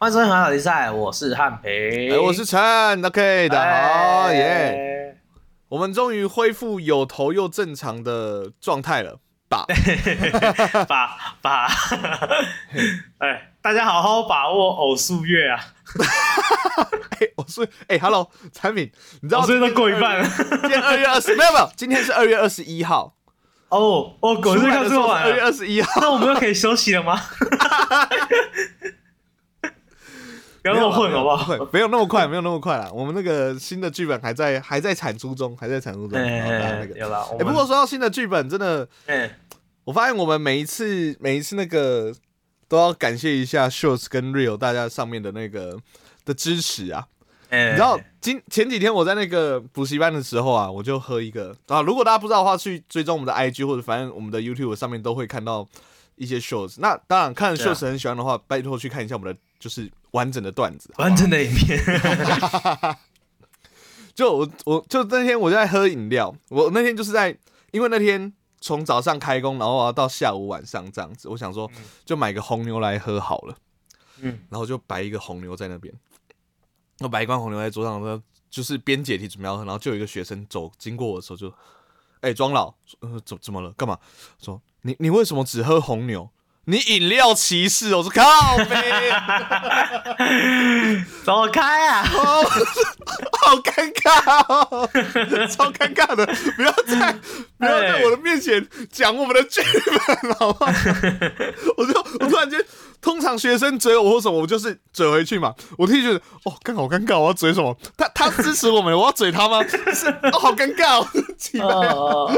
欢迎收听《很好比赛》，我是汉平，哎，我是陈，OK，大家好，耶！我们终于恢复有头又正常的状态了吧？把把，哎，大家好好把握偶数月啊！哎，我是哎，Hello，产品，你知道偶数月都过一半了。今天二月二十，没有没有，今天是二月二十一号。哦，我狗是看这么晚二月，二十一号，那我们又可以休息了吗？不要那么混好不好？会没有那么快，没有那么快了。我们那个新的剧本还在还在产出中，还在产出中。那哎，个，有了。不过说到新的剧本，真的，哎，我发现我们每一次每一次那个都要感谢一下 Shorts 跟 Real 大家上面的那个的支持啊。哎你知道今前几天我在那个补习班的时候啊，我就喝一个啊。如果大家不知道的话，去追踪我们的 IG 或者反正我们的 YouTube 上面都会看到一些 shorts。那当然看 shorts 很喜欢的话，拜托去看一下我们的就是完整的段子。完整的影片，就我我就那天我就在喝饮料，我那天就是在因为那天从早上开工，然后我要到下午晚上这样子，我想说就买个红牛来喝好了。嗯，然后就摆一个红牛在那边，我摆一罐红牛在桌上，说就是边解题准备要喝，然后就有一个学生走经过我的时候就，哎、庄老，呃，怎怎么了？干嘛？说你你为什么只喝红牛？你饮料歧视？我说靠呗，走开啊！哦，好尴尬哦，超尴尬的，不要在不要在我的面前讲我们的剧本，好不好？我就我突然间，通常学生追我或什么，我就是嘴回去嘛。我突然觉得，哦，刚好尴尬，我要嘴什么？他他支持我们，我要嘴他吗？是，哦，好尴尬哦，奇怪，哦，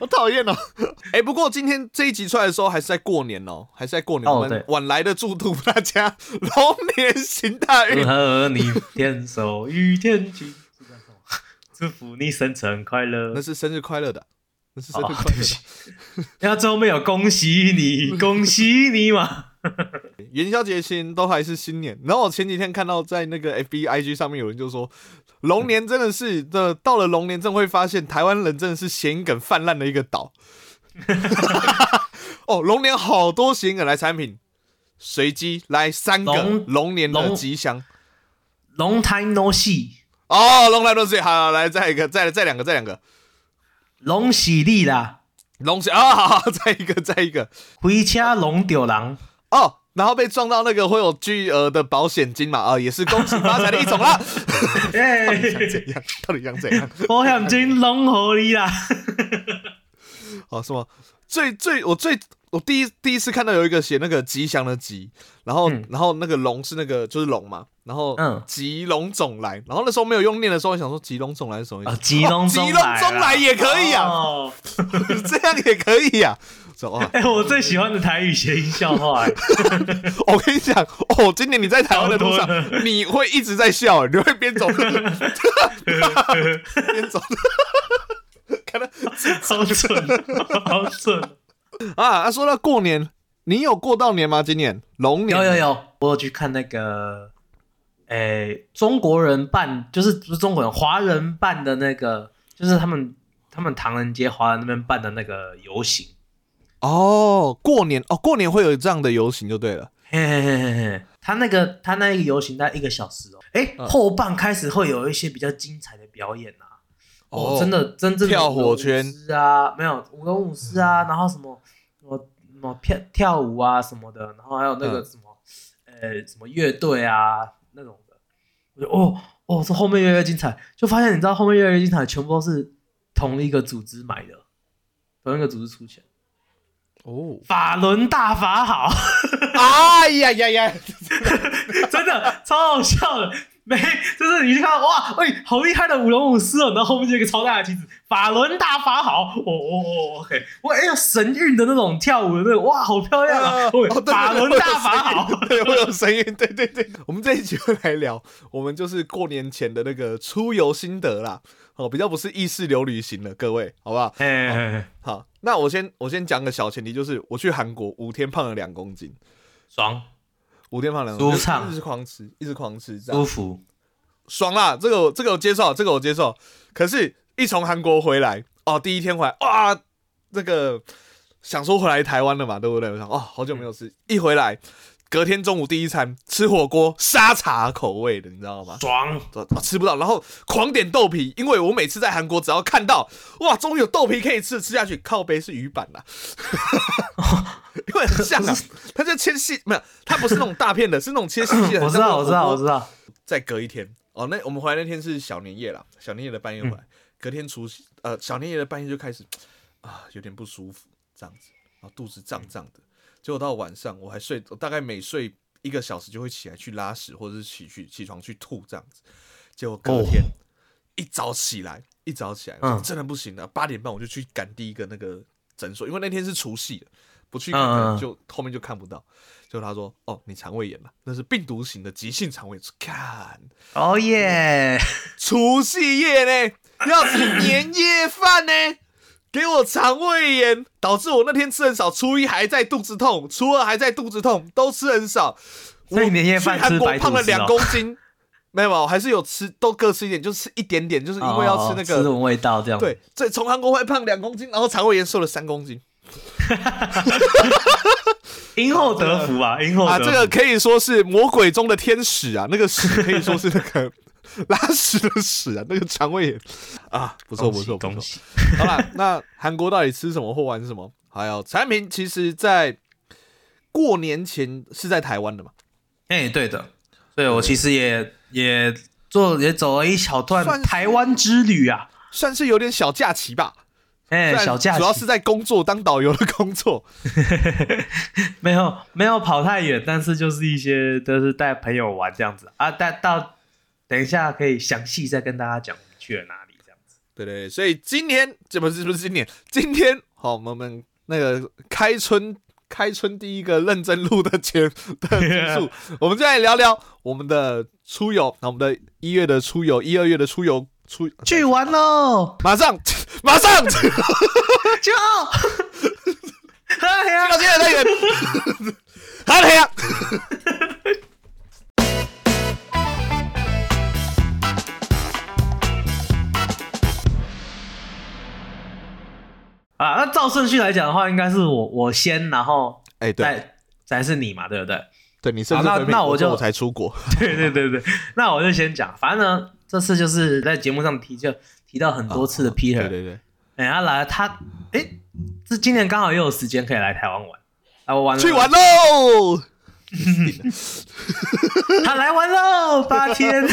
好讨厌哦。哎、不过今天这一集出来的时候，还是在过年哦，还是在过年。我们晚来的祝祝大家 龙年行大运。祝福你生辰快乐那。是生日快乐的，那是生日哦快乐对不起的。然后最后面有恭喜你，恭喜你嘛。元宵节前都还是新年。然后我前几天看到在那个 F B I G 上面有人就说，龙年真的是的，到了龙年真会发现台湾人真的是谐音梗泛滥的一个岛。哦，龙年好多谐音梗来产品，随机来三个龙龙年的龙吉祥。Long time no see，哦，龙来都是好，好来再一个，再再两个，再两个。龙喜利啦，龙喜啊，好好，再一个，再一个。回家龙丢狼。哦，然后被撞到那个会有巨额的保险金嘛？啊、也是恭喜发财的一种啦。哎，想怎样？到底想怎样？保险金龙合你啦。哦，什么？最最我最我第一第一次看到有一个写那个吉祥的吉，然后、嗯。然后那个龙是那个就是龙嘛，然后嗯。吉龙总来，然后那时候没有用念的时候，我想说吉龙总来是什么意思？啊，吉龙哦吉龙中来也可以啊，哦。这样也可以啊。说哇，哎，我最喜欢的台语谐音笑话，哎 我跟你讲，哦，今年你在台湾的路上，你会一直在笑，你会边走边走，看到好蠢，好蠢。啊。啊说到过年，你有过到年吗？今年龙年有有有，我有去看那个，诶、中国人办，就是不是中国人，华人办的那个，就是他们他们唐人街华人那边办的那个游行。哦，过年哦，过年会有这样的游行就对了。嘿嘿嘿嘿嘿，他那个他那一个游行大概一个小时哦，后半开始会有一些比较精彩的表演啊，哦，真的真正的火圈。啊，没有舞龙舞狮啊，然后什么什么什么跳跳舞啊什么的，然后还有那个嗯。什么、呃什么乐队啊那种的，我就哦哦，这后面越来越精彩，就发现你知道后面越来越精彩，全部都是同一个组织买的，同一个组织出钱，哦，法轮大法好。哎呀呀呀！真的超好笑的。没，就是你去看哇，喂，好厉害的舞龙舞狮哦，然后后面就一个超大的旗子，法轮大法好，哦哦哦，OK，哇，哎呀，神韵的那种跳舞的那种，哇，好漂亮啊！哦，法轮大法好，，对，会有声音，对对对。我们这一集会来聊，我们就是过年前的那个出游心得啦。哦，比较不是意识流旅行了，各位，好不好？哎，好，那我先我先讲个小前提，就是我去韩国五天胖了两公斤，爽五天放两公斤，舒畅一直狂吃，一直狂吃，舒服，爽啦！这个我这个我接受，这个我接受。可是，一从韩国回来，哦，第一天回来，哇，这个想说回来台湾了嘛，对不对？我想，哦，好久没有吃，一回来隔天中午第一餐吃火锅，沙茶口味的，你知道吗？爽，啊吃不到，然后狂点豆皮，因为我每次在韩国只要看到哇，终于有豆皮可以吃，吃下去靠背是鱼板啦，因为很像啊，它就切细，没有，它不是那种大片的，是那种切细细的。我知道，我知道，我知道。再隔一天，哦，那我们回来那天是小年夜了，小年夜的半夜回来，隔天除夕，呃，小年夜的半夜就开始啊，有点不舒服，这样子，然后肚子胀胀的，结果到晚上我还睡，我大概每睡一个小时就会起来去拉屎，或者是起去起床去吐这样子，结果隔天一早起来，一早起来，真的不行了，八点半我就去赶第一个那个诊所，因为那天是除夕不去就后面就看不到。就他说：“哦，你肠胃炎了，那是病毒型的急性肠胃炎。”看，哦耶！除夕夜呢，要吃年夜饭呢，给我肠胃炎，导致我那天吃很少。初一还在肚子痛，初二还在肚子痛，都吃很少。所以年夜饭吃白胖了两公斤，没有，还是有吃，都各吃一点，就吃一点点，就是因为要吃那个吃闻味道这样。对，这从韩国会胖两公斤，然后肠胃炎瘦了三公斤。因祸得福啊！因祸啊，这个可以说是魔鬼中的天使啊！那个屎可以说是那个 拉屎的屎啊！那个肠胃炎 啊，不错不错不错。好了，那韩国到底吃什么或玩什么？还有产品，其实在过年前是在台湾的嘛？哎，对的，对我其实也也做也走了一小段台湾之旅啊，算是有点小假期吧。哎，小假主要是在工作当导游的工作，没有没有跑太远，但是就是一些都是带朋友玩这样子啊。带到等一下可以详细再跟大家讲去了哪里这样子。对对，所以今年这不是不是今年，今天好，我们那个开春开春第一个认真录的节的结束，我们就来聊聊我们的出游。那我们的一月的出游，一二月的出游出去玩喽，马上。马上就，哎 呀，今天太远，太呀！啊，那照顺序来讲的话，应该是我我先，然后哎，对，才是你嘛，对不对？对，你甚至那那我就我才出国，对对对对，那我就先讲，反正呢，这次就是在节目上提就。提到很多次的 Peter，对对对，哎，他来了，他哎，这今年刚好又有时间可以来台湾玩，来我玩去玩喽，他来玩喽，八天，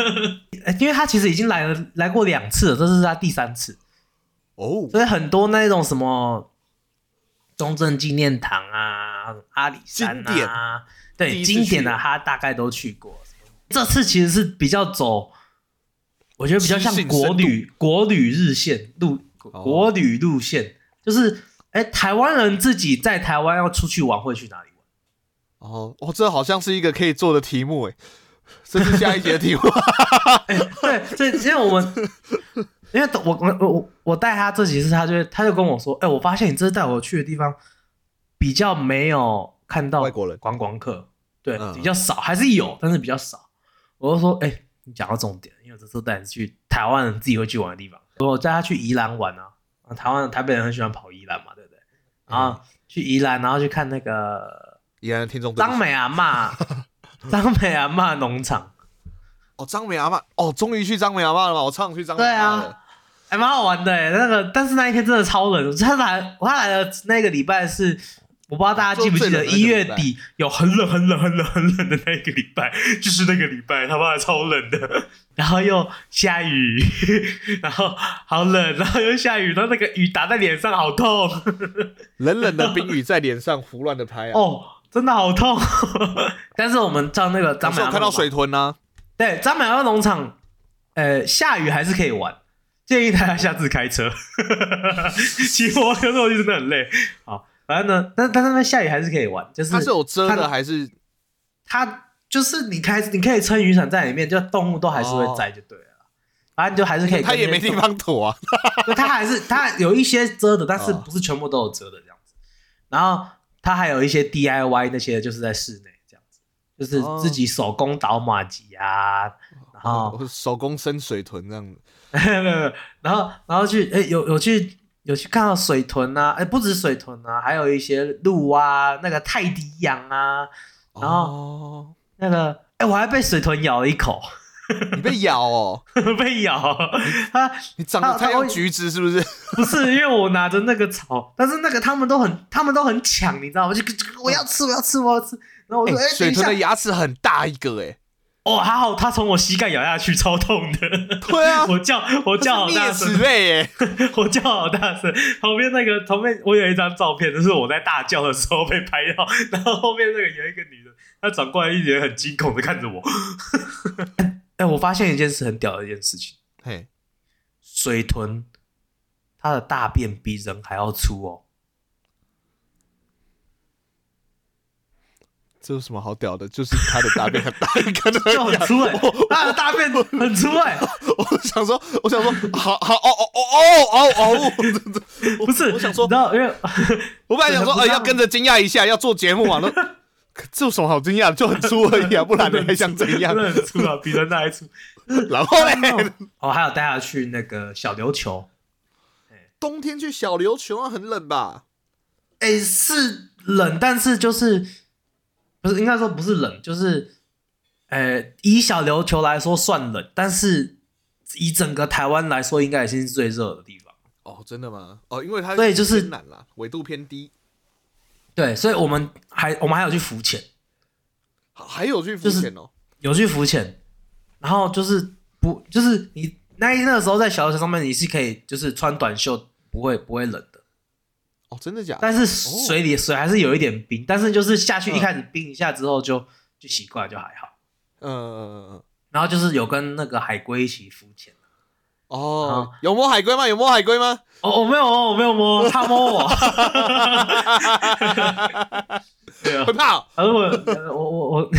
因为他其实已经来了来过两次了，这是他第三次哦，所以很多那种什么中正纪念堂啊、阿里山啊，对，经典的他大概都去过，这次其实是比较走。我觉得比较像国旅，国旅日线路，国旅路线就是，哎，台湾人自己在台湾要出去玩会去哪里玩？哦，哦，这好像是一个可以做的题目，哎，这是下一节题目。对，所以因为我们，因为我我我我带他这几次，他就他就跟我说，哎，我发现你这次带我去的地方比较没有看到外国人观光客，对，比较少，还是有，但是比较少。我就说，哎。你讲到重点，因为这次带你去台湾人自己会去玩的地方。我带他去宜兰玩啊，台湾台北人很喜欢跑宜兰嘛，对不对？然后去宜兰，然后去看那个宜兰的听众张美阿妈，张美阿妈 农场。哦，张美阿妈，哦，终于去张美阿妈了嘛？我常常去张美阿妈。对啊，还蛮好玩的哎，那个，但是那一天真的超冷。他来，他来的那个礼拜是。我不知道大家记不记得一月底有很冷很冷很冷很冷的那个礼拜，就是那个礼拜他妈的超冷的，然后又下雨，然后好冷，然后又下雨，然后那个雨打在脸上好痛，冷冷的冰雨在脸上胡乱的拍啊，哦，真的好痛。但是我们到那个张美看到水豚呢，对，张美阿农场，呃，下雨还是可以玩，建议大家下次开车，骑摩托车真的很累，好。反正呢，但但是那下雨还是可以玩，就是它是有遮的，还是它就是你开你可以撑雨伞在里面，就动物都还是会在就对了。反正就还是可以，它也没地方躲啊。它还是它有一些遮的，但是不是全部都有遮的这样子。然后它还有一些 DIY 那些，就是在室内这样子，就是自己手工倒马吉啊，然后手工生水豚这样子。然后然后去哎有有去。有去看到水豚啊，哎，不止水豚啊，还有一些鹿啊，那个泰迪羊啊，然后哦，那个，哎、我还被水豚咬了一口，你被咬哦，被咬。它你长得太像橘子是不是？不是因为我拿着那个草，但是那个他们都很，他们都很抢，你知道吗？就就我要吃，我要吃，我要吃。然后我哎说，哎、水豚的牙齿很大一个哎，哦，还好，他从我膝盖咬下去，超痛的。对啊，我叫我叫好大声 我叫好大声。旁边那个旁边我有一张照片，就是我在大叫的时候被拍到，然后后面那个有一个女的，她转过来一脸很惊恐的看着我。哎、我发现一件事很屌的一件事情，嘿，水豚它的大便比人还要粗哦。这有什么好屌的？就是他的大便很大一个的就很粗哎、它的大便很粗哎、我想说，我想说，好好哦哦哦哦哦哦，不是，我想说你知道，因为我本来想说，呃，要跟着惊讶一下，要做节目嘛，那可这有什么好惊讶的？就很粗而已啊，不然你还想怎样很粗啊，比人大还粗。然后嘞，哦，还有带他去那个小琉球，冬天去小琉球啊，很冷吧？哎、是冷，但是就是不是应该说不是冷，就是呃，以小琉球来说算冷，但是以整个台湾来说，应该已经是最热的地方。哦，真的吗？哦，因为它对就是偏南啦，纬度偏低，对，所以我们还我们还有去浮潜，还还有去浮潜哦。有去浮潜，然后就是不就是你那那个时候在小琉球上面，你是可以就是穿短袖，不会不会冷的。哦，真的假的？但是水里水还是有一点冰，但是就是下去嗯一开始冰一下之后就就习惯就还好。嗯嗯嗯嗯。然后就是有跟那个海龟一起浮潜。哦，有摸海龟吗？有摸海龟吗？哦，我没有摸，我没有摸，他摸我。对啊会，怕哦？而我呃我我我，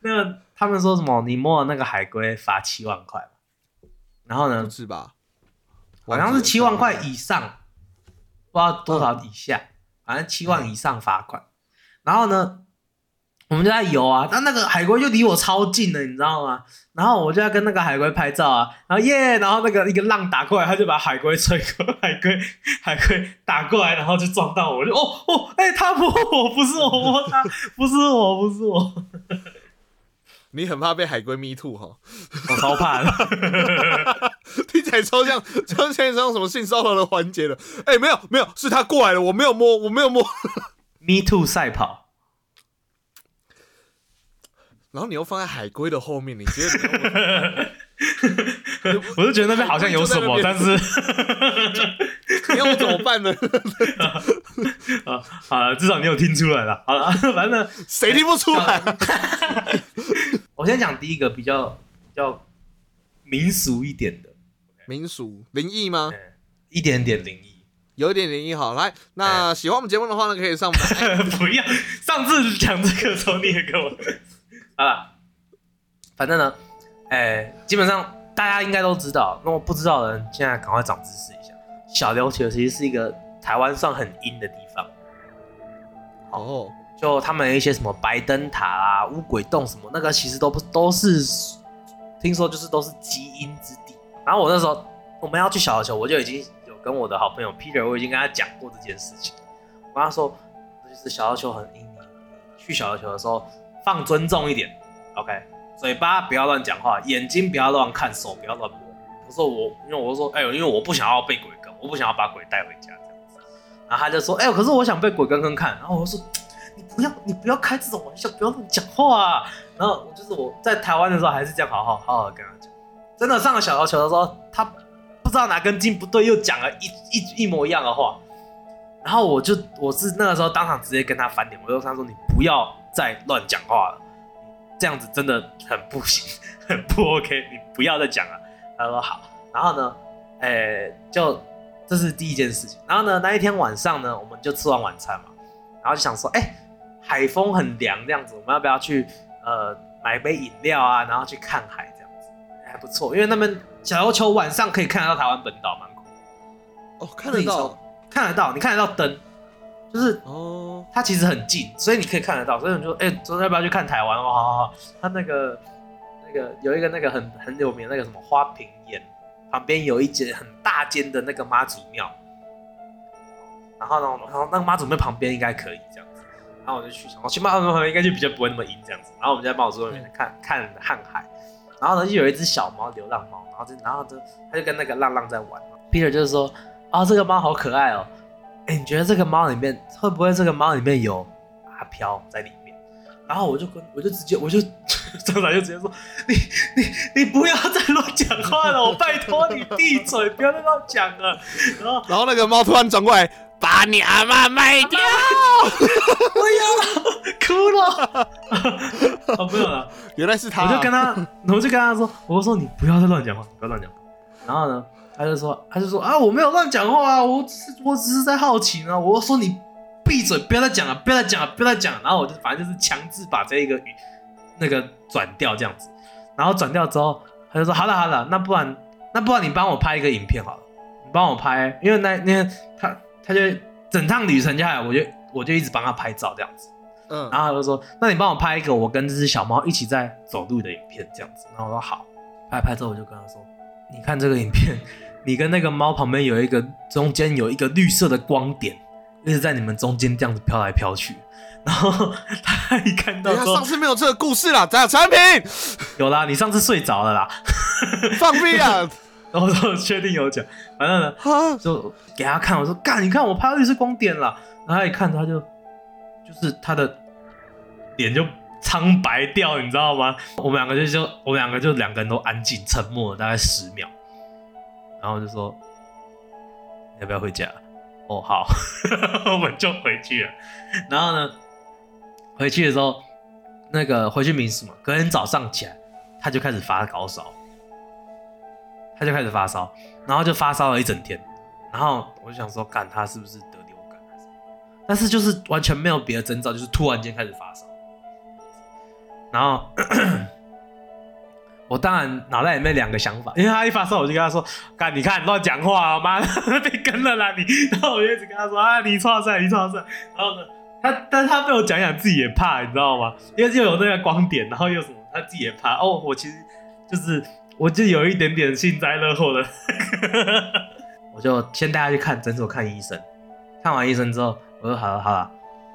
那个他们说什么？你摸了那个海龟罚七万块然后呢不，是吧？好像是七万块以上，不知道多少以下，反正七万以上罚款。然后呢，我们就在游啊，但那个海龟就离我超近的，你知道吗？然后我就要跟那个海龟拍照啊，然后耶，然后那个一个浪打过来，他就把海龟吹过，海龟 海龟打过来，然后就撞到我，我就哦哦，哎、他摸我，不是我摸他，不是我，不是我，你很怕被海龟 me too 哈？我超怕的。听起来超像，超像像什么性骚扰的环节了。哎、没有没有，是他过来了，我没有摸，我没有摸。Me too 赛跑，然后你又放在海龟的后面，你觉得 我就觉得那边好像有什么，但是你要我怎么办呢？啊，好了，至少你有听出来了。好了，反正谁听不出来？我先讲第一个比较比较民俗一点的，民俗灵异吗？一点点灵异。有一点灵异好。来，那喜欢我们节目的话呢，可以上我们的 IG 不要，上次讲这个的时候你也跟我啊，反正呢，哎、基本上大家应该都知道，那么不知道的人现在赶快长知识一下。小琉球其实是一个台湾算很阴的地方，哦，就他们一些什么白灯塔啊、乌鬼洞什么，那个其实都不都是，听说就是都是基因之地。然后我那时候我们要去小琉球，我就已经有跟我的好朋友 Peter，我已经跟他讲过这件事情。我跟他说，就是小琉球很阴，你去小琉球的时候放尊重一点，OK，嘴巴不要乱讲话，眼睛不要乱看，手不要乱摸。我说我，因为我说，哎呦，因为我不想要被鬼跟，我不想要把鬼带回家这样子。然后他就说，哎呦，可是我想被鬼跟跟看。然后我就说，你不要，你不要开这种玩笑，不要乱讲话、啊。然后我就是我在台湾的时候还是这样好好好好跟他讲。真的上了小琉球的时候，他不知道哪根筋不对，又讲了一一一模一样的话。然后我就我是那个时候当场直接跟他翻脸，我就跟他说：“你不要再乱讲话了，这样子真的很不行，很不 OK，你不要再讲了。”他说好。然后呢，诶、就这是第一件事情。然后呢，那一天晚上呢，我们就吃完晚餐嘛，然后就想说，哎、海风很凉这样子，我们要不要去呃买杯饮料啊，然后去看海这样子，还不错，因为那边小琉球晚上可以看得到台湾本岛，蛮酷，哦，看得到看得到，你看得到灯，就是哦，它其实很近，所以你可以看得到，所以你就哎，昨、天要不要去看台湾？哦，好好好，它那个那个有一个那个很很有名的那个什么花瓶岩，旁边有一间很大间的那个妈祖庙，然后呢，然后那个妈祖庙旁边应该可以这样子，然后我就去，我去妈祖庙旁边应该就比较不会那么阴这样子。然后我们在妈祖庙里面看看瀚海，然后呢就有一只小猫，流浪猫，然后就然后就它就跟那个浪浪在玩嘛。Peter 就是说，啊这个猫好可爱哦，哎你觉得这个猫里面会不会这个猫里面有阿飘在里面？然后我就跟我就直接我就 张仔就直接说，你你你不要再乱讲话了，我拜托你闭嘴，不要再乱讲了。然后然后那个猫突然转过来，把你阿妈卖掉。我要哭了，哦不有了。原来是他、我就跟他，我就跟他说，我说你不要再乱讲话，不要乱讲话。然后呢，他就说，他就说啊，我没有乱讲话啊，我只是我只是在好奇呢。我说你闭嘴，不要再讲了，不要再讲了，不要再讲了。然后我就反正就是强制把这一个语那个转掉这样子。然后转掉之后，他就说好了好了，那不然那不然你帮我拍一个影片好了，你帮我拍，因为那那天他他就整趟旅程下来，我就我就一直帮他拍照这样子。嗯，然后他就说：“那你帮我拍一个我跟这只小猫一起在走路的影片，这样子。”然后我说：“好。”拍拍之后我就跟他说：“你看这个影片，你跟那个猫旁边有一个中间有一个绿色的光点，一直在你们中间这样子飘来飘去。”然后他一看到说上次没有这个故事啦，咱产品：“有啦，你上次睡着了啦。放屁啊！” 然后我说：“确定有奖。”反正呢，就给他看，我说：“干，你看我拍到绿色光点了。”然后他一看，他就就是他的脸就苍白掉，你知道吗？我们两个就就我们两个就两个人都安静沉默了大概十秒，然后就说：“要不要回家？”哦，好，我们就回去了。然后呢，回去的时候，那个回去民宿嘛，隔天早上起来，他就开始发高烧，他就开始发烧，然后就发烧了一整天。然后我就想说，干他是不是得流感还是什么？但是就是完全没有别的征兆，就是突然间开始发烧。然后我当然脑袋里面两个想法，因为他一发烧，我就跟他说：“干，你看乱讲话啊，妈的 被跟了啦你。”然后我就一直跟他说：“啊，你错赛，你错赛。”然后呢，他但是他被我讲讲，自己也怕，你知道吗？因为又有那个光点，然后又什么，他自己也怕。哦，我其实就是我就有一点点幸灾乐祸的。我就先带他去看诊所看医生，看完医生之后，我说好了好了，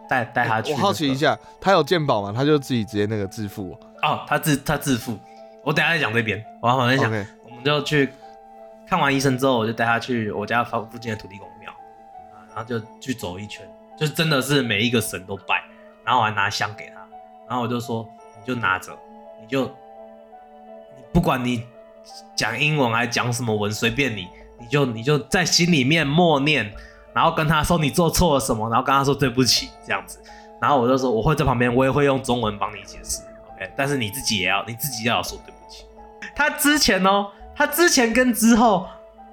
带带他去、我好奇一，下，他有健保吗？他就自己直接那个自付哦。哦，他自他自付，我等下再讲这边，我好像想我们就去看完医生之后，我就带他去我家附附近的土地公庙，啊，然后就去走一圈，就是真的是每一个神都拜，然后我还拿香给他，然后我就说你就拿着，你就你不管你讲英文还讲什么文，随便你，你就你就在心里面默念，然后跟他说你做错了什么，然后跟他说对不起这样子，然后我就说我会在旁边，我也会用中文帮你解释但是你自己也要你自己要说对不起。他之前哦，他之前跟之后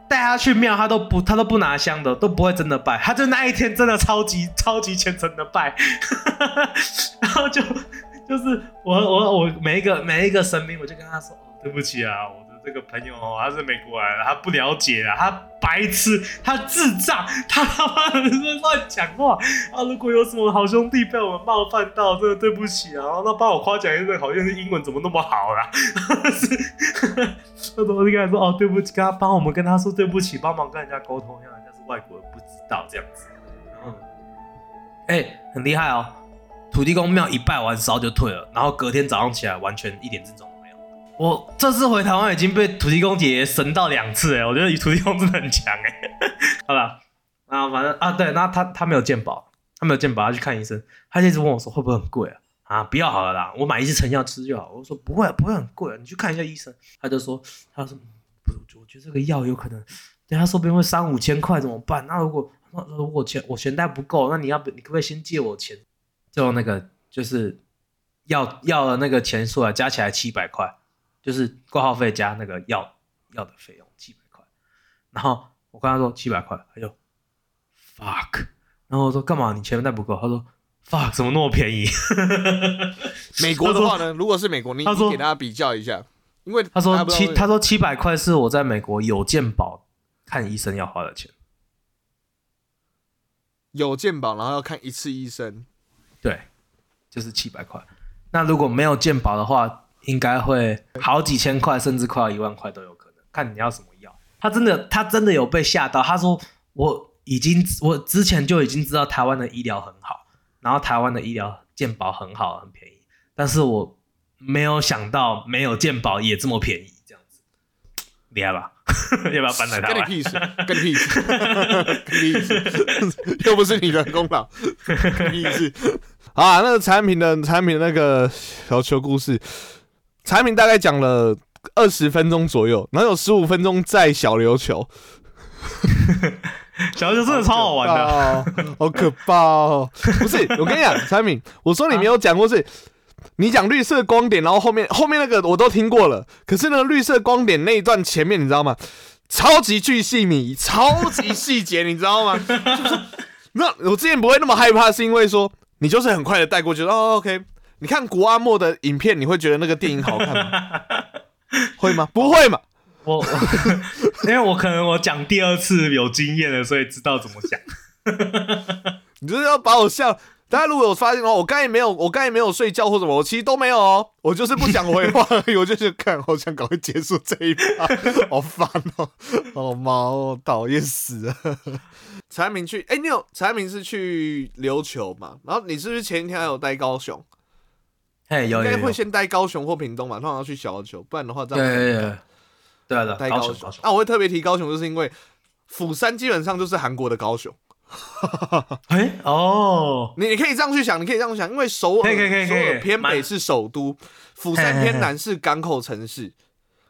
带他去庙，他都不他都不拿香的，都不会真的拜，他就那一天真的超级超级虔诚的拜，然后就就是我我我每一个每一个神明，我就跟他说、对不起啊，我这个朋友，他是美国来的，他不了解啊，他白痴，他智障，他他妈的乱讲话啊！如果有什么好兄弟被我们冒犯到，真的对不起啊！那帮我夸奖一声，好像是英文怎么那么好啦？是，那时候我就跟他说哦，对不起，跟他帮我们跟他说对不起，帮忙跟人家沟通，让人家是外国人不知道这样子。然后，哎、很厉害哦，土地公庙一拜完烧就退了，然后隔天早上起来完全一点症状。我这次回台湾已经被土地公姐姐神到两次哎，我觉得土地公真的很强哎。好了，啊反正啊对，那他他没有健保，他没有健保，他去看医生，他就一直问我说会不会很贵啊？啊，不要好了啦，我买一些成药吃就好。我说不会，不会很贵、啊，你去看一下医生。他就说，他说不，我觉得这个药有可能，等下说不定会三五千块怎么办？那如果那如果钱我钱袋不够，那你要不你可不可以先借我钱？就那个就是要要的那个钱数啊，加起来七百块，就是挂号费加那个药药的费用七百块。然后我跟他说七百块，他就 fuck，然后我说干嘛？你钱袋不够？他说 fuck，怎么那么便宜？美国的话呢，如果是美国，你他说你给大家比较一下，因为他说七，他说七百块是我在美国有健保看医生要花的钱。有健保，然后要看一次医生，对，就是七百块。那如果没有健保的话，应该会好几千块，甚至快要一万块都有可能，看你要什么药。他真的，他真的有被吓到。他说我已经，我之前就已经知道台湾的医疗很好，然后台湾的医疗健保很好，很便宜，但是我没有想到没有健保也这么便宜，这样子厉害吧？要不要搬来台湾？跟你屁事，跟你屁事，跟你屁事，又不是你的功劳，跟你屁事。好啊，那个产品的产品的那个小球故事，产品大概讲了二十分钟左右，然后有十五分钟在小琉球。小琉球真的超好玩的，好可怕哦！不是，我跟你讲，产品，我说你没有讲过是。你讲绿色光点，然后后面后面那个我都听过了，可是那个绿色光点那一段前面你知道吗？超级巨细密，超级细节，你知道吗？就是那我之前不会那么害怕，是因为说你就是很快的带过去。哦，OK，你看国阿莫的影片，你会觉得那个电影好看吗？会吗？不会嘛？我 因为我可能我讲第二次有经验了，所以知道怎么讲。你就是要把我笑。大家如果有发现的话，我刚才没有，我刚才没有睡觉或什么，我其实都没有哦，我就是不想回话而已，我就是看，好想赶快结束这一趴，好烦哦，好毛哦，讨厌死了。陈安明去，哎，你有陈安明是去琉球嘛？然后你是不是前一天还有待高雄？哎，有应该会先待高雄或屏东嘛，通常要去小琉球，不然的话这样对对对待高雄。啊，我会特别提高雄，就是因为釜山基本上就是韩国的高雄。哎哦，你你可以这样去想，你可以这样想，因为首尔首尔偏北是首都，釜山偏南是港口城市，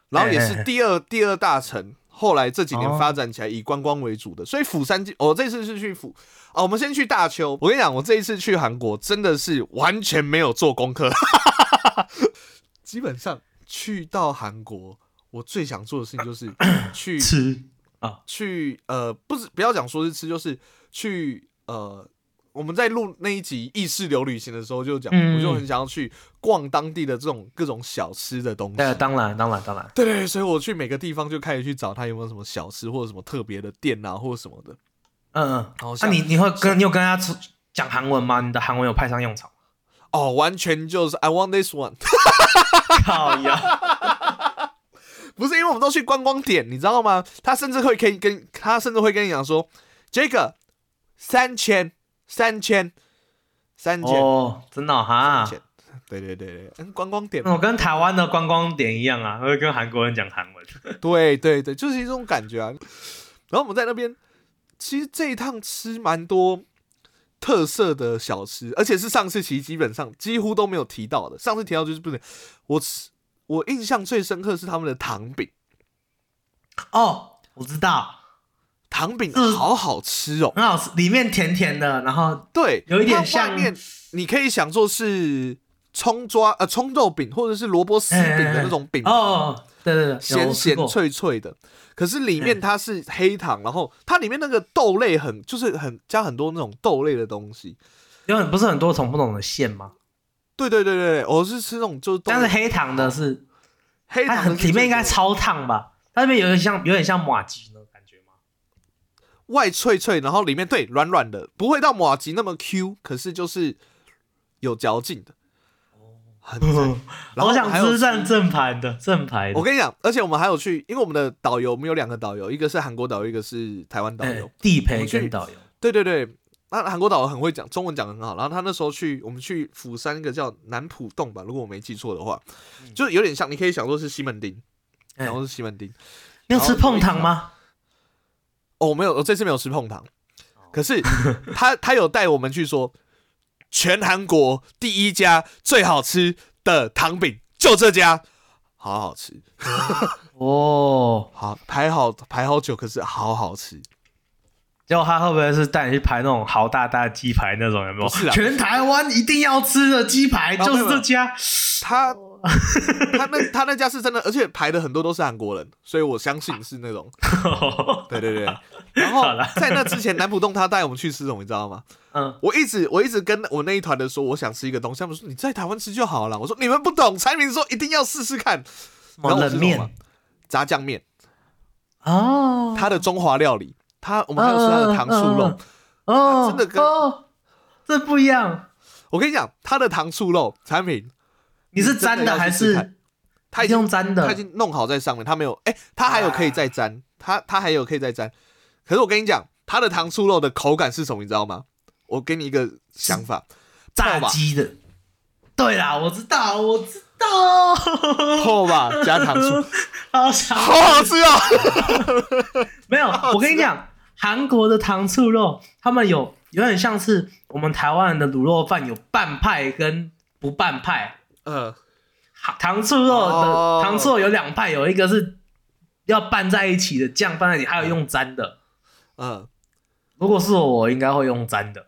然后也是第二第二大城。后来这几年发展起来以观光为主的，所以釜山，我这次是去釜哦，我们先去大邱。我跟你讲，我这一次去韩国真的是完全没有做功课，基本上去到韩国，我最想做的事情就是 去吃啊，去呃，不是不要讲说是吃，就是。去呃，我们在录那一集意识流旅行的时候就讲，我就很想要去逛当地的这种各种小吃的东西。对，当然，当然，当然。对对，所以我去每个地方就开始去找他有没有什么小吃或者什么特别的店啊，或者什么的。嗯嗯。那你你会跟你有跟他讲韩文吗？你的韩文有派上用场哦，完全就是 I want this one。靠呀！不是因为我们都去观光点，你知道吗？他甚至会可以跟他甚至会跟你讲说这个。三千，三千，三千哦，真的哈，对对对对，嗯，观光点，我跟台湾的观光点一样啊，会跟韩国人讲韩文，对对对，就是一种感觉啊。然后我们在那边，其实这一趟吃蛮多特色的小吃，而且是上次其实基本上几乎都没有提到的。上次提到就是不能我吃，我印象最深刻是他们的糖饼。哦，我知道。糖饼好好吃哦，很好吃，里面甜甜的，然后对，有一点像面，你可以想做是葱抓呃葱肉饼或者是萝卜丝饼的那种饼哦，对对对，咸咸脆脆的，可是里面它是黑糖，然后它里面那个豆类很就是很加很多那种豆类的东西，因为不是很多种不同的馅吗？对对对对，我是吃那种就是，但是黑糖的是黑糖里面应该超烫吧？它那边有点像有点像马吉。外脆脆，然后里面对软软的，不会到马吉那么 Q，可是就是有嚼劲的，哦，很正。我想吃上正牌的正牌。我跟你讲，而且我们还有去，因为我们的导游，我们有两个导游，一个是韩国导游，一个是台湾导游。地陪跟导游。对对对，那韩国导游很会讲中文，讲的很好。然后他那时候去，我们去釜山一个叫南浦洞吧，如果我没记错的话，就有点像，你可以想说是西门町，然后是西门町。你要吃碰糖吗？哦，没有，我这次没有吃碰糖，可是他他有带我们去说，全韩国第一家最好吃的糖饼就这家，好好吃。哦，好排好排好久，可是好好吃。结果他会不会是带你去排那种豪大大鸡排那种？有没有？是啊，全台湾一定要吃的鸡排就是这家。他 他那他那家是真的，而且排的很多都是韩国人，所以我相信是那种。对对对。然后在那之前，南浦洞他带我们去吃什么，你知道吗？嗯，我一直我一直跟我那一团的说，我想吃一个东西，他们说你在台湾吃就好了。我说你们不懂，才明说一定要试试看。冷面、炸酱面哦，他的中华料理。他我们还有吃他的糖醋肉哦，真的跟这不一样。我跟你讲，他的糖醋肉产品，你是粘的还是他已经用粘的？他已经弄好在上面，他没有哎，他还有可以再粘，他他还有可以再粘。可是我跟你讲，他的糖醋肉的口感是什么？你知道吗？我给你一个想法，炸吧鸡的。对啦，我知道，我知道，厚吧，加糖醋，好想好好吃啊！没有，我跟你讲，韩国的糖醋肉，他们有有点像是我们台湾人的卤肉饭，有半派跟不半派。嗯，糖醋肉的、哦糖醋肉有两派，有一个是要拌在一起的酱拌在一起，还有用粘的。嗯，如果是我，我应该会用粘的，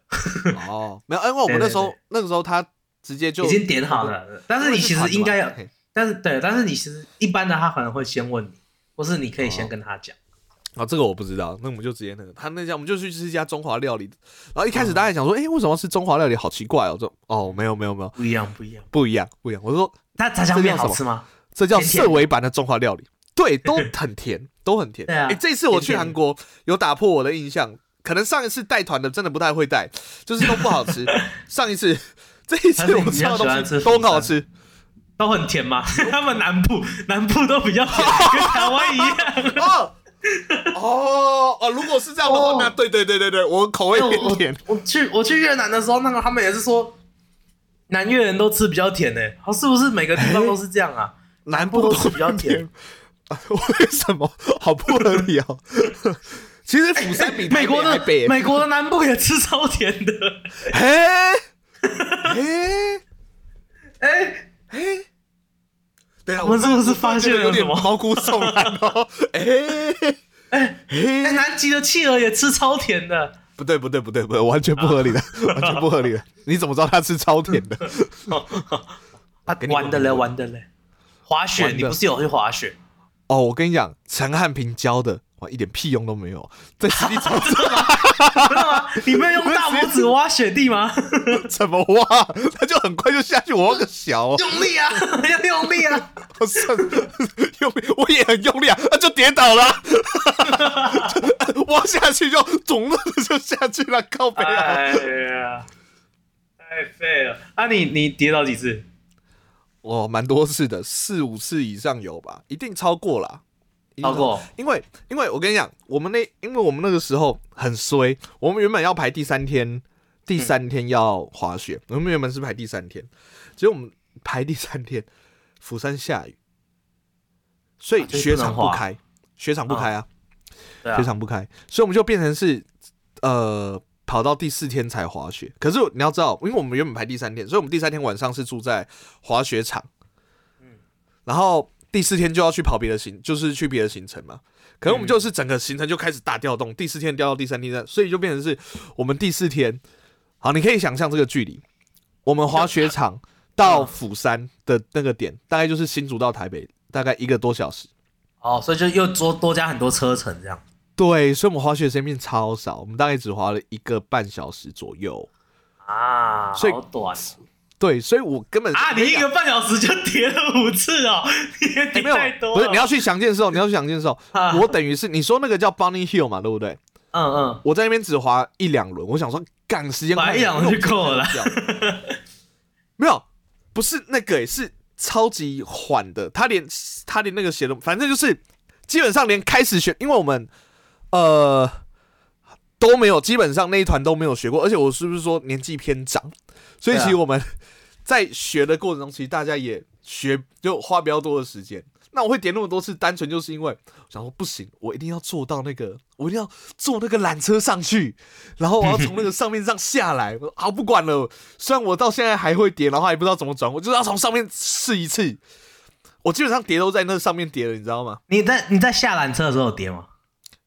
哦，没有，因为我们那时候那个时候他直接就已经点好了。但是你其实应该要，但是对，但是你其实一般的他可能会先问你，或是你可以先跟他讲。哦，这个我不知道，那我们就直接那个，他那家我们就去吃一家中华料理，然后一开始大家想说，哎、为什么要吃中华料理？好奇怪哦，这哦，没有没有没有，不一样，不一样。不一样不一样。我说那炸酱面好吃吗？这叫甜甜色违版的中华料理，对，都很甜，都很甜。对啊哎、这次我去韩国有打破我的印象，可能上一次带团的真的不太会带，就是都不好吃。上一次，这一次我吃到的东西都很好吃。都很甜吗？他们南部南部都比较甜，跟台湾一样。哦 哦哦，如果是这样的话，哦那对对对对对，我口味偏甜。我去我去越南的时候，那个他们也是说，南越人都吃比较甜呢、好，是不是每个地方都是这样啊？南部都是比较甜。啊 为什么？好不合理哦。其实釜山比台北美国的北。美国的南部也吃超甜的。嘿，嘿，哎、嘿。对啊，我们是不是发现了有点什么毛骨悚然哦？哎哎哎，南极的企鹅也吃超甜的。不对不对不对不对，完全不合理的，完全不合理的。你怎么知道它吃超甜的？玩的嘞，玩的嘞。滑雪，你不是有去滑雪？哦，我跟你讲，陈汉平教的，哇，一点屁用都没有，在实地操作真的吗？你没有用大拇指挖雪地吗？怎么挖，他就很快就下去，我挖个小哦，用力啊，要用力啊！我算用力，我也很用力啊，啊就跌倒了啊，挖下去就肿了就下去了，靠背啊！哎呀，太废了！啊你，你跌倒几次？我蛮多次的，四五次以上有吧，一定超过啦。超过？因为因为我跟你讲，我们那因为我们那个时候很衰，我们原本要排第三天，第三天要滑雪，我们原本是排第三天，结果我们排第三天，釜山下雨，所以雪场不开，雪场不开啊雪，场不开，所以我们就变成是呃跑到第四天才滑雪。可是你要知道，因为我们原本排第三天，所以我们第三天晚上是住在滑雪场，嗯然后第四天就要去跑别的行，就是去别的行程嘛。可能我们就是整个行程就开始大调动，第四天调到第三天，所以就变成是我们第四天，好，你可以想象这个距离，我们滑雪场到釜山的那个点，大概就是新竹到台北，大概一个多小时。哦，所以就又多多加很多车程这样。对，所以我们滑雪时间变超少，我们大概只滑了一个半小时左右。啊，所以好短对，所以我根本啊！你一个半小时就叠了五次哦，你 没有太多了。不是你要去详见受，你要去详见受。啊我等于是你说那个叫 Bunny Hill 嘛，对不对？嗯嗯，我在那边只滑一两轮，我想说赶时间快滑，一两轮就够了 没有，不是那个、欸，是超级缓的。他连他连那个写的，反正就是基本上连开始学，因为我们呃都没有，基本上那一团都没有学过。而且我是不是说年纪偏长，所以其实我们在学的过程中，其实大家也学就花比较多的时间。那我会点那么多次，单纯就是因为我想说不行，我一定要坐到那个，我一定要坐那个缆车上去，然后我要从那个上面上下来。我说好，不管了，虽然我到现在还会叠，然后也不知道怎么转，我就是要从上面试一次。我基本上叠都在那上面叠了，你知道吗？你在你在下缆车的时候有叠吗？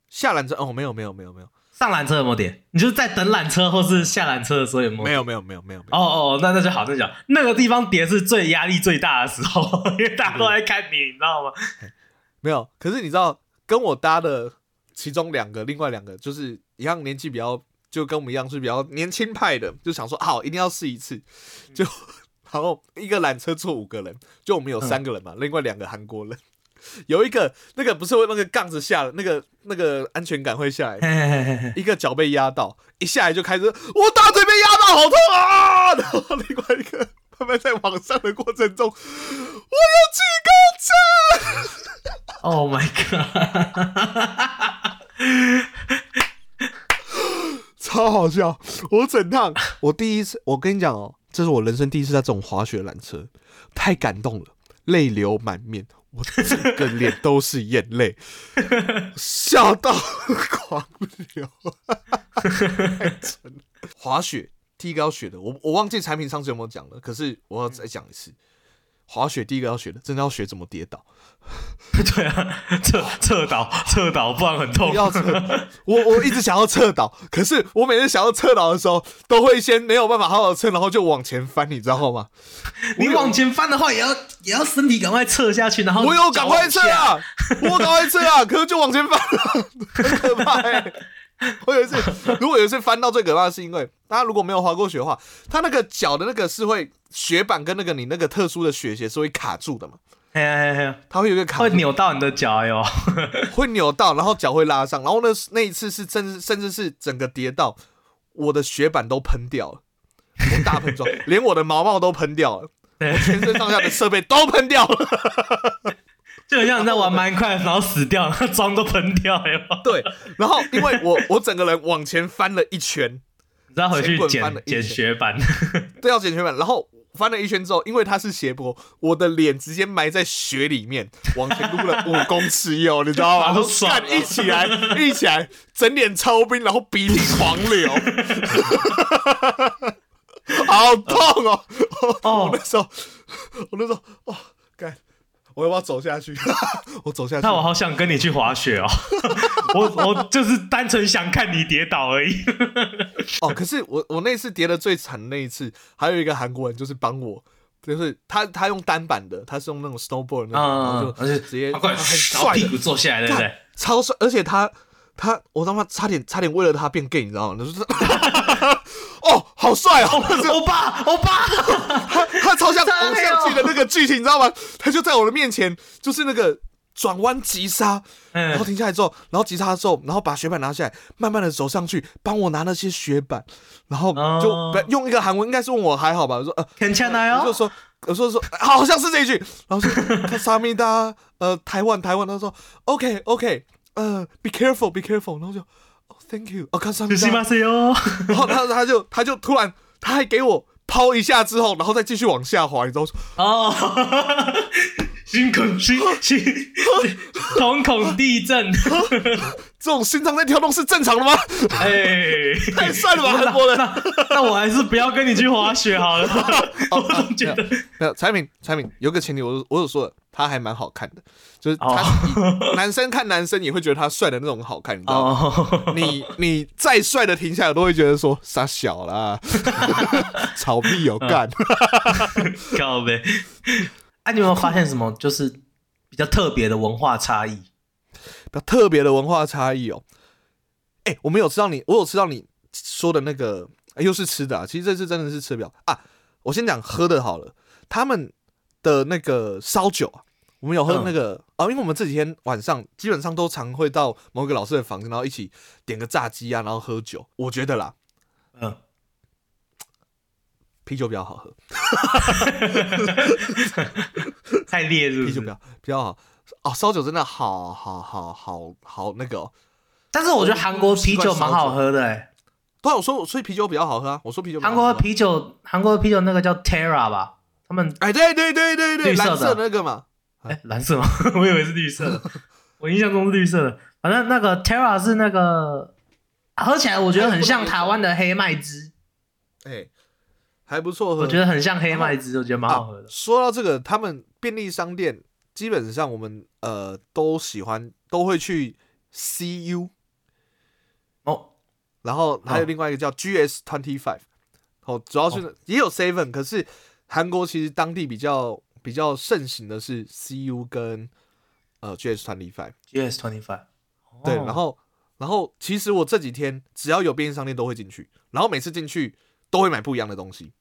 下缆车哦，没有没有没有没有上缆车有没有点？你就是在等缆车或是下缆车的时候有没有？没有没有没有没有。哦哦，那那就好，那就好。那个地方叠是最压力最大的时候，因为大家都在看你，你知道吗？没有，可是你知道，跟我搭的其中两个，另外两个就是一样年纪比较，就跟我们一样是比较年轻派的，就想说好一定要试一次，就然后一个缆车坐五个人，就我们有三个人嘛，另外两个韩国人，有一个那个不是会那个杠子下了，那个那个安全感会下来，嘿嘿嘿嘿一个脚被压到，一下来就开始我大腿被压到，好痛啊！然后另外一个慢慢在往上的过程中，我有几公车。，Oh my god！超好笑！我整趟，我第一次，我跟你讲哦，这是我人生第一次在这种滑雪缆车，太感动了，泪流满面，我整个脸都是眼泪，笑到狂流，太真了。滑雪第一个要学的，我我忘记产品上次有没有讲了，可是我要再讲一次。滑雪第一个要学的，真的要学怎么跌倒。对啊，侧侧倒侧倒，不然很痛。要侧，我我一直想要侧倒，可是我每次想要侧倒的时候，都会先没有办法好好侧，然后就往前翻，你知道吗？你往前翻的话，也要也要身体赶快侧下去，然后我有赶快侧啊，我赶快侧啊，可是就往前翻了，很可怕哎。我有一次，如果有一次翻到最可怕的是，因为大家如果没有滑过雪的话，他那个脚的那个是会雪板跟那个你那个特殊的雪鞋是会卡住的嘛？嘿嘿嘿，它会有一个卡，会扭到你的脚哟，会扭到，然后脚会拉伤，然后那那一次是甚至甚至是整个跌到我的雪板都喷掉了，我大喷撞，连我的毛毛都喷掉了，我全身上下的设备都喷掉了。就很像你在玩蛮快，然后死掉，妆都喷掉了。对，然后因为我我整个人往前翻了一圈，然后回去捡捡雪板，对，要捡雪板。然后翻了一圈之后，因为它是斜坡，我的脸直接埋在雪里面，往前撸了五公尺有，你知道吗？看一起来，一起来，整脸超冰，然后鼻涕狂流，好痛哦！哦，那时候，我那时候，哦，干。我要不要走下去？我走下去。那我好想跟你去滑雪哦！我我就是单纯想看你跌倒而已。哦，可是我我那次跌的最惨那一次，还有一个韩国人就是帮我，就是他他用单板的，他是用那种 snowboard 那种，而且直接很帅，屁股坐下来，对不对？超帅！而且他他我他妈差点差点为了他变 gay，你知道吗？就是。哦，好帅哦！欧巴，欧巴，他他超像偶像剧的那个剧情，你知道吗？他就在我的面前，就是那个转弯急刹，然后停下来之后，然后急刹之后，然后把雪板拿下来，慢慢的走上去，帮我拿那些雪板，然后就用一个韩文，应该是问我还好吧？我说呃，很强来哦，就说我说说好像是这一句，然后说 萨米达，呃，台湾台湾，他说 OK OK，呃，Be careful，Be careful，然后就。Thank you，哦，看上面，然后他他就他就突然他还给我抛一下之后，然后再继续往下滑，你知道哦，心恐心心 瞳孔地震，这种心脏在跳动是正常的吗？哎，太帅了吧，韩国人！那我还是不要跟你去滑雪好了。我总觉得没有产品产品有个前提，我我有说他还蛮好看的。就是他，男生看男生也会觉得他帅的那种好看，你知道吗？你你再帅的停下来都会觉得说傻小啦，草屁有干，靠呗。哎，你有没有发现什么？就是比较特别的文化差异，比较特别的文化差异哦。哎，我没有吃到你，我有吃到你说的那个，又是吃的。啊。其实这次真的是吃不了啊。我先讲喝的好了，他们的那个烧酒啊。我们有喝那个啊，因为我们这几天晚上基本上都常会到某个老师的房间，然后一起点个炸鸡啊，然后喝酒。我觉得啦，嗯，啤酒比较好喝，太烈日，啤酒比较比较好哦。烧酒真的好好好好好那个，但是我觉得韩国啤酒蛮好喝的哎。对，我说所以啤酒比较好喝啊。我说啤酒，韩国啤酒，韩国的啤酒那个叫 Terra 吧？他们哎，对对对对对，蓝色那个嘛。哎，蓝色吗？我以为是绿色的，我印象中是绿色的。反正那个 Terra 是那个喝起来，我觉得很像台湾的黑麦汁。哎，还不错喝，我觉得很像黑麦汁，我觉得蛮好喝的。说到这个，他们便利商店基本上我们呃都喜欢，都会去 CU 哦，然后还有另外一个叫 GS Twenty Five，哦，主要是也有 Seven，可是韩国其实当地比较。比较盛行的是 CU 跟呃 GS Twenty Five，GS Twenty Five，对，然后然后其实我这几天只要有便利商店都会进去，然后每次进去都会买不一样的东西，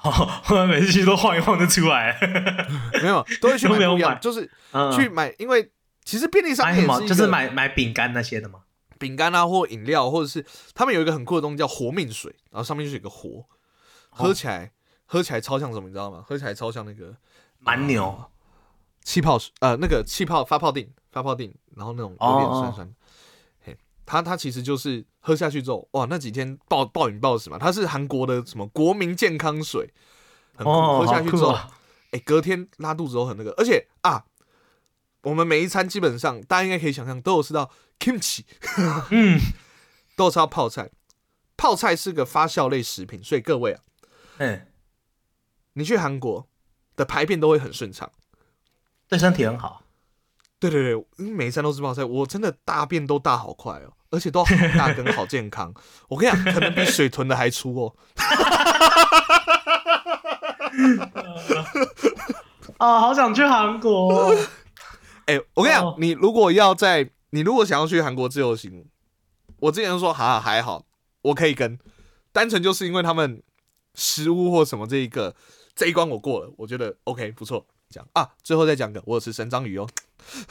每次去都晃一晃就出来，没有都会去买 不一样，就是去买，因为其实便利商店就是买买饼干那些的嘛，饼干啊或饮料，或者是他们有一个很酷的东西叫活命水，然后上面就是一个活，喝起来喝起来超像什么你知道吗？喝起来超像那个。蛮牛，气泡水呃，那个气泡发泡定发泡定，然后那种有点酸酸，嘿，它它其实就是喝下去之后，哇，那几天暴暴饮暴食嘛，它是韩国的什么国民健康水，很酷，哦，喝下去之后，哎、隔天拉肚子都很那个，而且啊，我们每一餐基本上大家应该可以想象都有吃到 kimchi，嗯，都有吃到泡菜。泡菜是个发酵类食品，所以各位啊，哎，你去韩国的排便都会很顺畅。对身体很好。对对对，嗯每一餐都是泡菜，我真的大便都大好快哦，而且都好大根，好健康。我跟你讲，可能比水豚的还粗哦。啊，好想去韩国哦。哎、我跟你讲，哦你如果要在，你如果想要去韩国自由行，我之前就说哈还好，我可以跟，单纯就是因为他们食物或什么这一个这一关我过了，我觉得 OK 不错。这样啊，最后再讲个，我有吃神章鱼哦，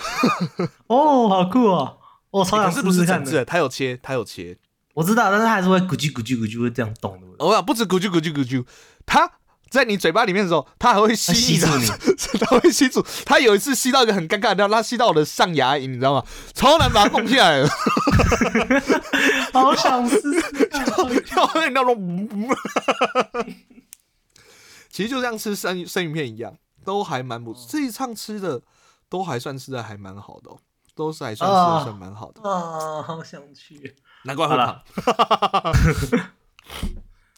哦，好酷哦！我超想可是不试试看的。是整的，它有切，它有切。我知道，但是它还是会咕叽咕叽咕叽会这样动，对不对？我讲不止咕叽咕叽咕叽，它在你嘴巴里面的时候，它还会吸 吸住你，它会吸住。它有一次吸到一个很尴尬的地方，它吸到我的上牙龈，你知道吗？超难把它弄下来了。好想试试看。要那那种，其实就像吃生鱼生鱼片一样，都还蛮不。这一趟吃的都还算吃的还蛮好的哦，都是还算吃的啊算蛮好的，啊，好想去。难怪会好胖。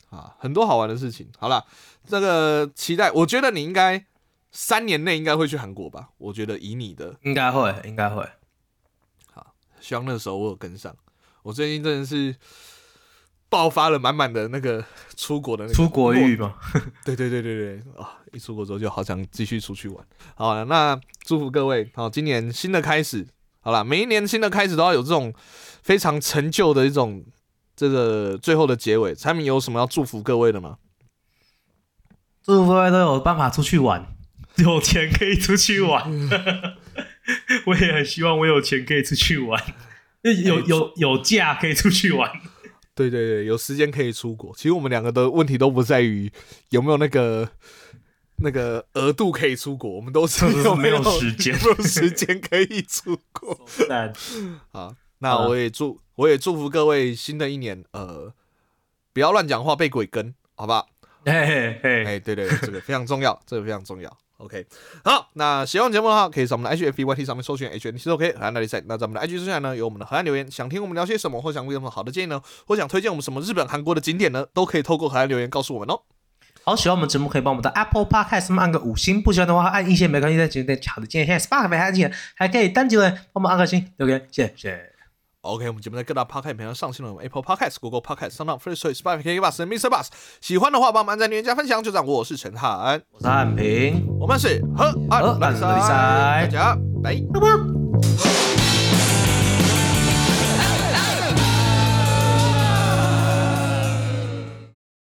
啊，很多好玩的事情。好了，这个期待，我觉得你应该三年内应该会去韩国吧？我觉得以你的，应该会，应该会。好希望那时候我有跟上。我最近真的是爆发了满满的那个 出国的那个出国欲嘛，对对对对对啊！一出国之后就好想继续出去玩。好了，那祝福各位，好，今年新的开始，好了，每一年新的开始都要有这种非常成就的一种这个最后的结尾。产品有什么要祝福各位的吗？祝福各位都有办法出去玩，有钱可以出去玩。我也很希望我有钱可以出去玩，有有有假可以出去玩。对对对，有时间可以出国。其实我们两个的问题都不在于有没有那个那个额度可以出国，我们都是就是没有有时间有没有时间可以出国。但好，那我也祝我也祝福各位新的一年，呃，不要乱讲话被鬼跟，好不好？嘿嘿嘿，哎，对对，对这个非常重要，这个非常重要。OK，好，那喜欢节目的话，可以上我们的 HFBYT 上面搜寻 HNT OK 河岸那里赛。那在我们的 IG 之下呢，有我们的河岸留言，想听我们聊些什么，或想有什么好的建议呢，或想推荐我们什么日本、韩国的景点呢，都可以透过河岸留言告诉我们哦。好，喜欢我们节目可以帮我们的 Apple Podcast 按个五星，不喜欢的话按一线没关系，但请点好的建议。现在 Spotify 还记得还可以单击留言帮我们按个星留言，谢谢。OK，我们节目在各大 Podcast 平台上线了，我们 Apple Podcast、Google Podcast、s o u n d Free Story、Spotify、KK Bus、Mr. Bus。喜欢的话，帮我们按赞、留言、加分享。就这样，我是陈汉，我是汉平，我们是河岸河岸比比赛大家。拜拜。